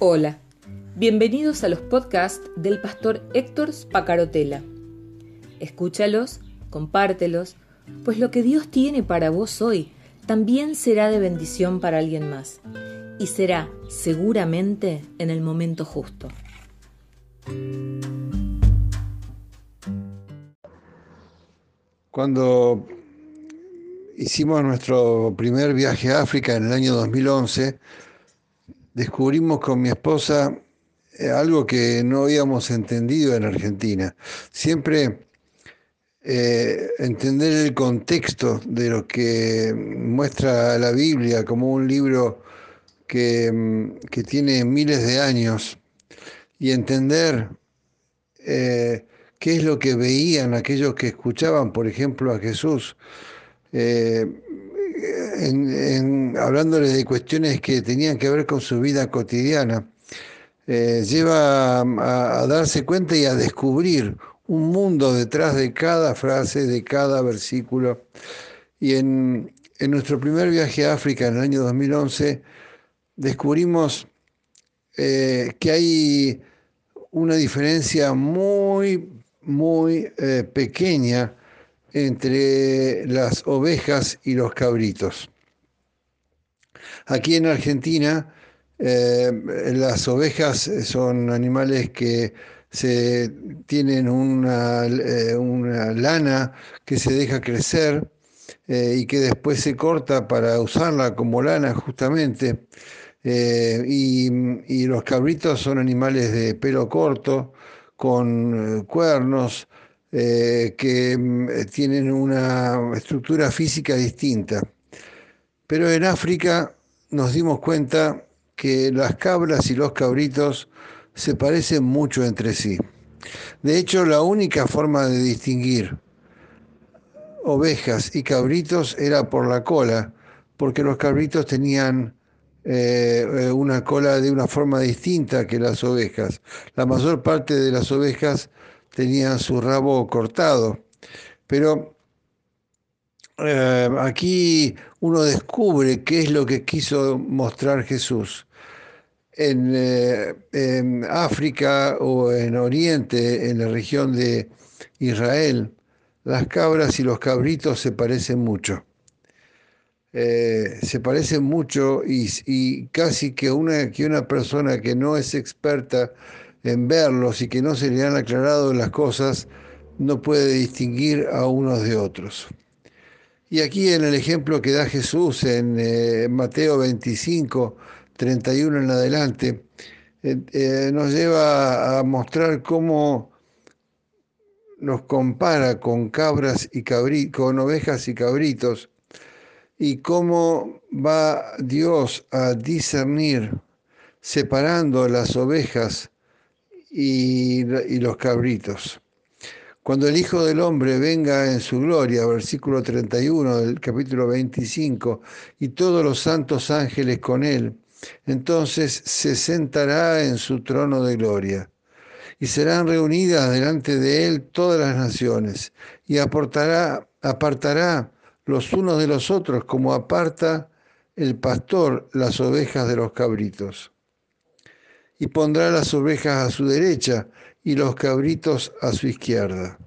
Hola, bienvenidos a los podcasts del pastor Héctor Spacarotela. Escúchalos, compártelos, pues lo que Dios tiene para vos hoy también será de bendición para alguien más y será seguramente en el momento justo. Cuando hicimos nuestro primer viaje a África en el año 2011, descubrimos con mi esposa eh, algo que no habíamos entendido en Argentina. Siempre eh, entender el contexto de lo que muestra la Biblia como un libro que, mm, tiene miles de años y entender eh, qué es lo que veían aquellos que escuchaban, por ejemplo, a Jesús en, de cuestiones que tenían que ver con su vida cotidiana, eh, lleva a, darse cuenta y a descubrir un mundo detrás de cada frase, de cada versículo. Y en, nuestro primer viaje a África en el año 2011, descubrimos eh, que hay una diferencia muy, muy eh, pequeña entre las ovejas y los cabritos. Aquí en Argentina, eh, las ovejas son animales que se tienen una, eh, una lana que se deja crecer eh, y que después se corta para usarla como lana justamente. Y, y, los cabritos son animales de pelo corto, con cuernos, eh, que mm, tienen una estructura física distinta. Pero en África nos dimos cuenta que las cabras y los cabritos se parecen mucho entre sí. De hecho, la única forma de distinguir ovejas y cabritos era por la cola, porque los cabritos tenían eh, una cola de una forma distinta que las ovejas. La mayor parte de las ovejas tenían su rabo cortado. Pero eh, aquí uno descubre qué es lo que quiso mostrar Jesús. En, eh, en, África o en Oriente, en la región de Israel, las cabras y los cabritos se parecen mucho. Eh, se parecen mucho y, y, casi que una, que una persona que no es experta en verlos y que no se le han aclarado las cosas, no puede distinguir a unos de otros. Y aquí en el ejemplo que da Jesús en eh, Mateo 25, 31 en adelante, eh, eh, nos lleva a mostrar cómo nos compara con cabras y con ovejas y cabritos, y cómo va Dios a discernir, separando las ovejas y, los cabritos. Cuando el Hijo del Hombre venga en su gloria, versículo 31 del capítulo 25, y todos los santos ángeles con él, entonces se sentará en su trono de gloria. Y serán reunidas delante de él todas las naciones, y apartará, apartará los unos de los otros, como aparta el pastor las ovejas de los cabritos y pondrá las ovejas a su derecha y los cabritos a su izquierda.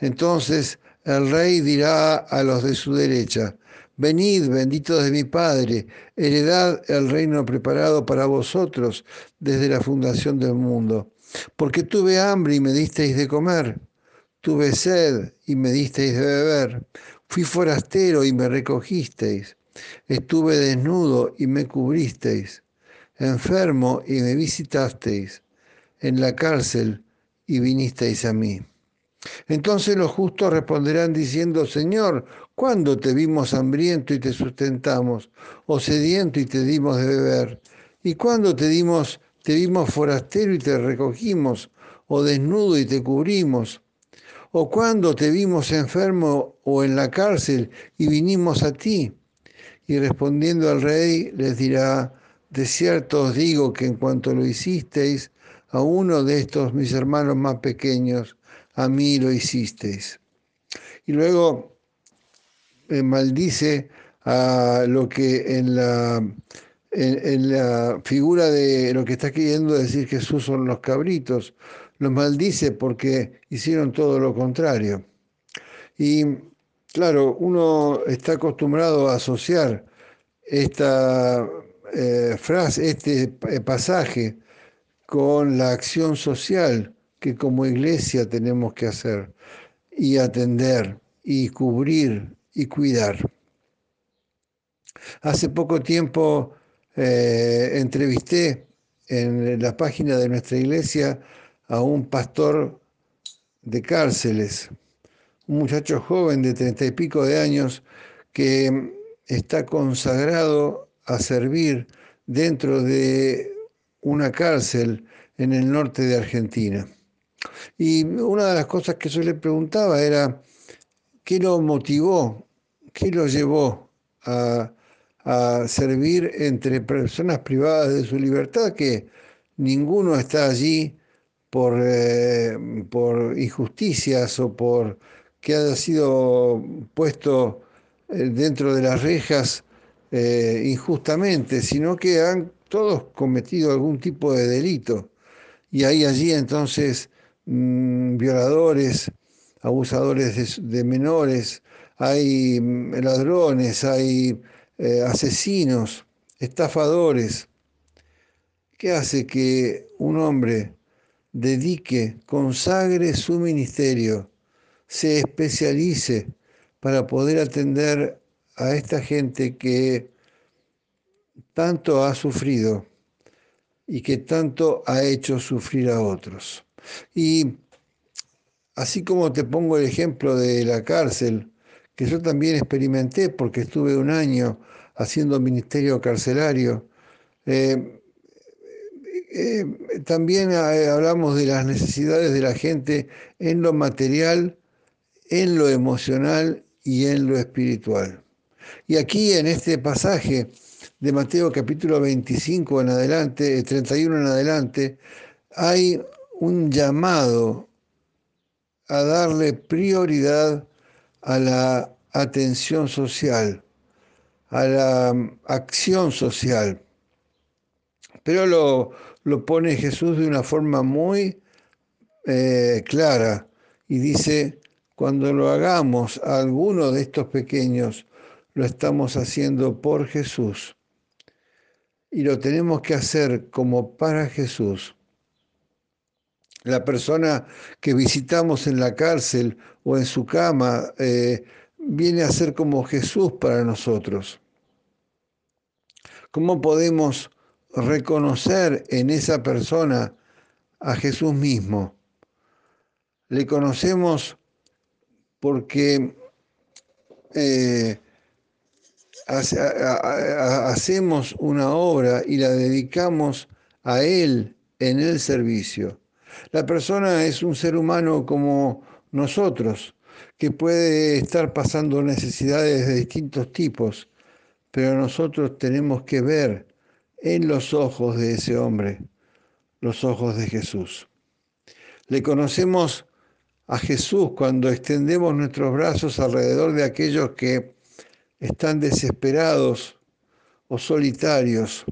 Entonces el rey dirá a los de su derecha, Venid, benditos de mi Padre, heredad el reino preparado para vosotros desde la fundación del mundo. Porque tuve hambre y me disteis de comer, tuve sed y me disteis de beber, fui forastero y me recogisteis, estuve desnudo y me cubristeis enfermo y me visitasteis, en la cárcel y vinisteis a mí. Entonces los justos responderán diciendo, Señor, ¿cuándo te vimos hambriento y te sustentamos, o sediento y te dimos de beber? ¿Y cuándo te dimos, te vimos forastero y te recogimos, o desnudo y te cubrimos? ¿O cuándo te vimos enfermo o en la cárcel y vinimos a ti? Y respondiendo al rey les dirá, de cierto os digo que en cuanto lo hicisteis a uno de estos mis hermanos más pequeños, a mí lo hicisteis. Y luego eh, maldice a lo que en la en, la figura de lo que está queriendo decir Jesús son los cabritos. Los maldice porque hicieron todo lo contrario. Y claro, uno está acostumbrado a asociar esta eh, frase, este pasaje con la acción social que como iglesia tenemos que hacer y atender y cubrir y cuidar. Hace poco tiempo eh, entrevisté en la página de nuestra iglesia a un pastor de cárceles, un muchacho joven de treinta y pico de años que está consagrado a servir dentro de una cárcel en el norte de Argentina. Y una de las cosas que yo le preguntaba era, ¿qué lo motivó? ¿Qué lo llevó a, servir entre personas privadas de su libertad? Que ninguno está allí por, eh, por injusticias o por que haya sido puesto eh, dentro de las rejas eh, injustamente, sino que han todos cometido algún tipo de delito. Y hay allí entonces mm, violadores, abusadores de, menores, hay mm, ladrones, hay eh, asesinos, estafadores. ¿Qué hace que un hombre dedique, consagre su ministerio, se especialice para poder atender a esta gente que tanto ha sufrido y que tanto ha hecho sufrir a otros. Y así como te pongo el ejemplo de la cárcel, que yo también experimenté porque estuve un año haciendo ministerio carcelario, eh, eh, también eh, hablamos de las necesidades de la gente en lo material, en lo emocional y en lo espiritual. Y aquí en este pasaje de Mateo capítulo 25 en adelante, 31 en adelante, hay un llamado a darle prioridad a la atención social, a la acción social. Pero lo, lo pone Jesús de una forma muy eh, clara y dice, cuando lo hagamos a alguno de estos pequeños, lo estamos haciendo por Jesús y lo tenemos que hacer como para Jesús. La persona que visitamos en la cárcel o en su cama eh, viene a ser como Jesús para nosotros. ¿Cómo podemos reconocer en esa persona a Jesús mismo? Le conocemos porque eh, hacemos una obra y la dedicamos a Él en el servicio. La persona es un ser humano como nosotros, que puede estar pasando necesidades de distintos tipos, pero nosotros tenemos que ver en los ojos de ese hombre los ojos de Jesús. Le conocemos a Jesús cuando extendemos nuestros brazos alrededor de aquellos que están desesperados o solitarios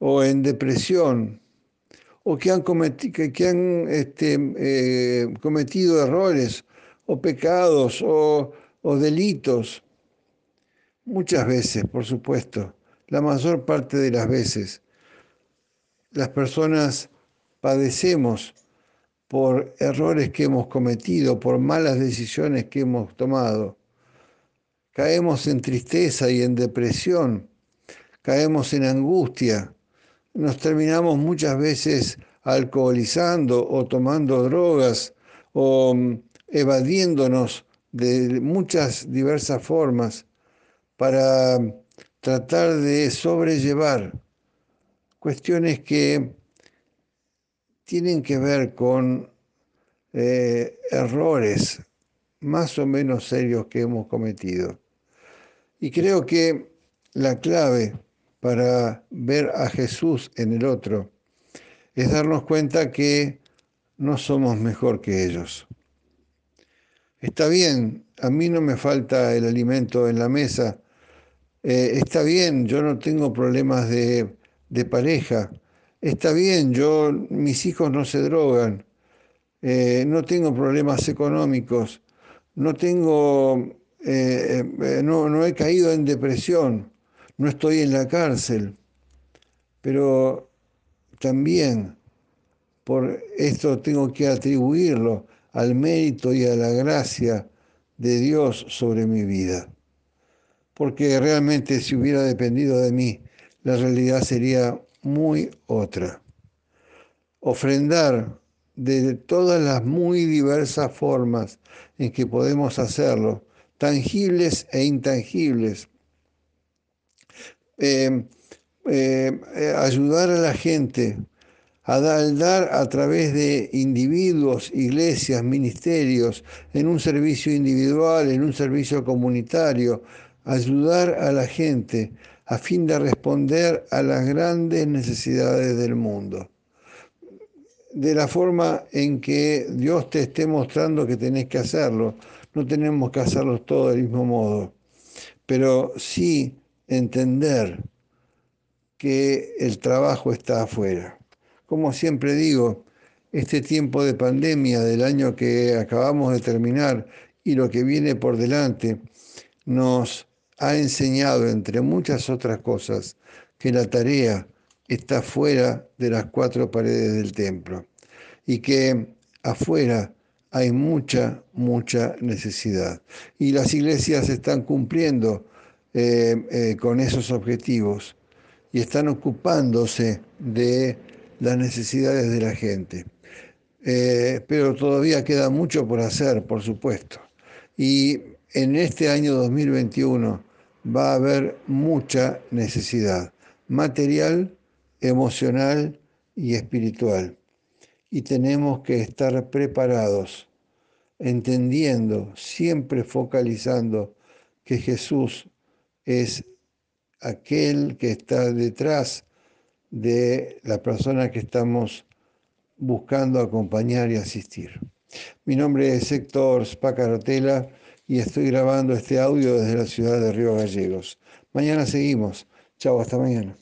o en depresión o que han, que han este, eh, cometido errores o pecados o delitos. Muchas veces, por supuesto, la mayor parte de las veces, las personas padecemos por errores que hemos cometido, por malas decisiones que hemos tomado caemos en tristeza y en depresión, caemos en angustia, nos terminamos muchas veces alcoholizando o tomando drogas o mm, evadiéndonos de muchas diversas formas para tratar de sobrellevar cuestiones que tienen que ver con eh, errores más o menos serios que hemos cometido. Y creo que la clave para ver a Jesús en el otro es darnos cuenta que no somos mejor que ellos. Está bien, a mí no me falta el alimento en la mesa, Eh, está bien, yo no tengo problemas de, de pareja. Está bien, yo, mis hijos no se drogan. Eh, no tengo problemas económicos. No tengo, eh, no, no he caído en depresión. No estoy en la cárcel. Pero también por esto tengo que atribuirlo al mérito y a la gracia de Dios sobre mi vida. Porque realmente si hubiera dependido de mí, la realidad sería muy otra. Ofrendar de todas las muy diversas formas en que podemos hacerlo, tangibles e intangibles. Eh, eh, eh, ayudar a la gente a dar a través de individuos, iglesias, ministerios, en un servicio individual, en un servicio comunitario, ayudar a la gente a fin de responder a las grandes necesidades del mundo. De la forma en que Dios te esté mostrando que tenés que hacerlo, no tenemos que hacerlo todo del mismo modo, pero sí entender que el trabajo está afuera. Como siempre digo, este tiempo de pandemia del año que acabamos de terminar y lo que viene por delante nos ha enseñado, entre muchas otras cosas, que la tarea está fuera de las cuatro paredes del templo y que afuera hay mucha, mucha necesidad. Y las iglesias están cumpliendo eh, eh, con esos objetivos y están ocupándose de las necesidades de la gente. Eh, pero todavía queda mucho por hacer, por supuesto. Y en este año 2021 va a haber mucha necesidad material, emocional y espiritual. Y tenemos que estar preparados, entendiendo, siempre focalizando que Jesús es aquel que está detrás de la persona que estamos buscando acompañar y asistir. Mi nombre es Héctor Spacarotela y estoy grabando este audio desde la ciudad de Río Gallegos. Mañana seguimos. Chao, hasta mañana.